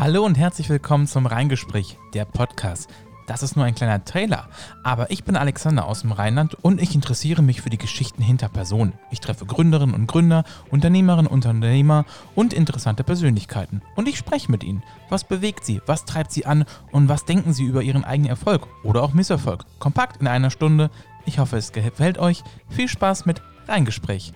Hallo und herzlich willkommen zum Rheingespräch, der Podcast. Das ist nur ein kleiner Trailer, aber ich bin Alexander aus dem Rheinland und ich interessiere mich für die Geschichten hinter Personen. Ich treffe Gründerinnen und Gründer, Unternehmerinnen und Unternehmer und interessante Persönlichkeiten. Und ich spreche mit ihnen. Was bewegt sie? Was treibt sie an? Und was denken sie über ihren eigenen Erfolg oder auch Misserfolg? Kompakt in einer Stunde. Ich hoffe, es gefällt euch. Viel Spaß mit Rheingespräch.